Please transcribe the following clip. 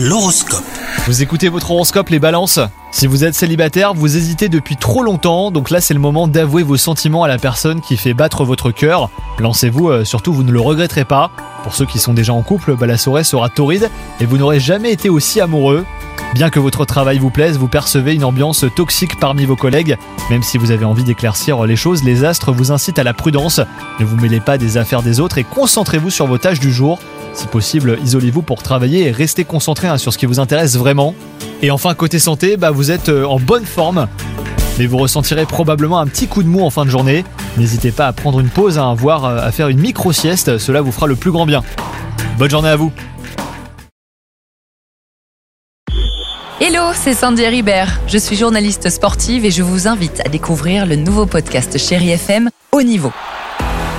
L'horoscope. Vous écoutez votre horoscope les balances? Si vous êtes célibataire, vous hésitez depuis trop longtemps, donc là c'est le moment d'avouer vos sentiments à la personne qui fait battre votre cœur. Lancez-vous, euh, surtout vous ne le regretterez pas. Pour ceux qui sont déjà en couple, bah, la soirée sera torride et vous n'aurez jamais été aussi amoureux. Bien que votre travail vous plaise, vous percevez une ambiance toxique parmi vos collègues. Même si vous avez envie d'éclaircir les choses, les astres vous incitent à la prudence. Ne vous mêlez pas des affaires des autres et concentrez-vous sur vos tâches du jour. Si possible, isolez-vous pour travailler et restez concentré hein, sur ce qui vous intéresse vraiment. Et enfin, côté santé, bah, vous êtes euh, en bonne forme. Mais vous ressentirez probablement un petit coup de mou en fin de journée. N'hésitez pas à prendre une pause, hein, voire euh, à faire une micro-sieste, cela vous fera le plus grand bien. Bonne journée à vous Hello, c'est Sandy Ribert. Je suis journaliste sportive et je vous invite à découvrir le nouveau podcast Chéri FM Haut Niveau.